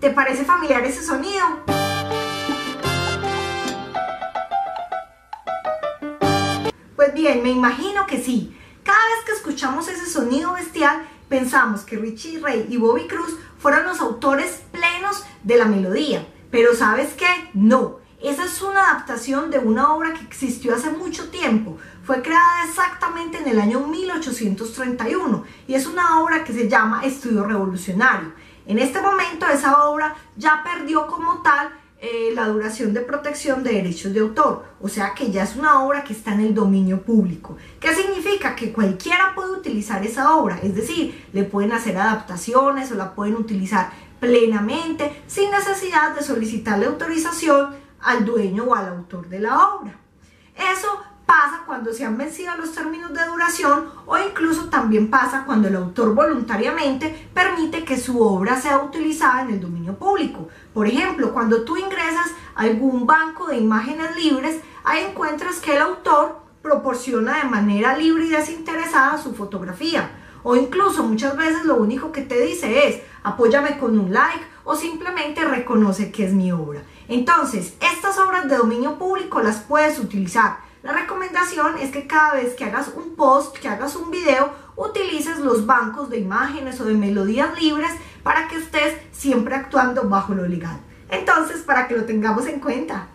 ¿Te parece familiar ese sonido? Pues bien, me imagino que sí. Cada vez que escuchamos ese sonido bestial, pensamos que Richie Ray y Bobby Cruz fueron los autores plenos de la melodía. Pero ¿sabes qué? No. Esa es una adaptación de una obra que existió hace mucho tiempo. Fue creada exactamente en el año 1831 y es una obra que se llama Estudio Revolucionario. En este momento esa obra ya perdió como tal eh, la duración de protección de derechos de autor, o sea que ya es una obra que está en el dominio público. ¿Qué significa? Que cualquiera puede utilizar esa obra, es decir, le pueden hacer adaptaciones o la pueden utilizar plenamente sin necesidad de solicitarle autorización al dueño o al autor de la obra. Eso pasa cuando se han vencido los términos de duración o incluso también pasa cuando el autor voluntariamente permite que su obra sea utilizada en el dominio público. Por ejemplo, cuando tú ingresas a algún banco de imágenes libres, ahí encuentras que el autor proporciona de manera libre y desinteresada su fotografía. O incluso muchas veces lo único que te dice es apóyame con un like o simplemente reconoce que es mi obra. Entonces, estas obras de dominio público las puedes utilizar la recomendación es que cada vez que hagas un post, que hagas un video, utilices los bancos de imágenes o de melodías libres para que estés siempre actuando bajo lo legal. Entonces, para que lo tengamos en cuenta.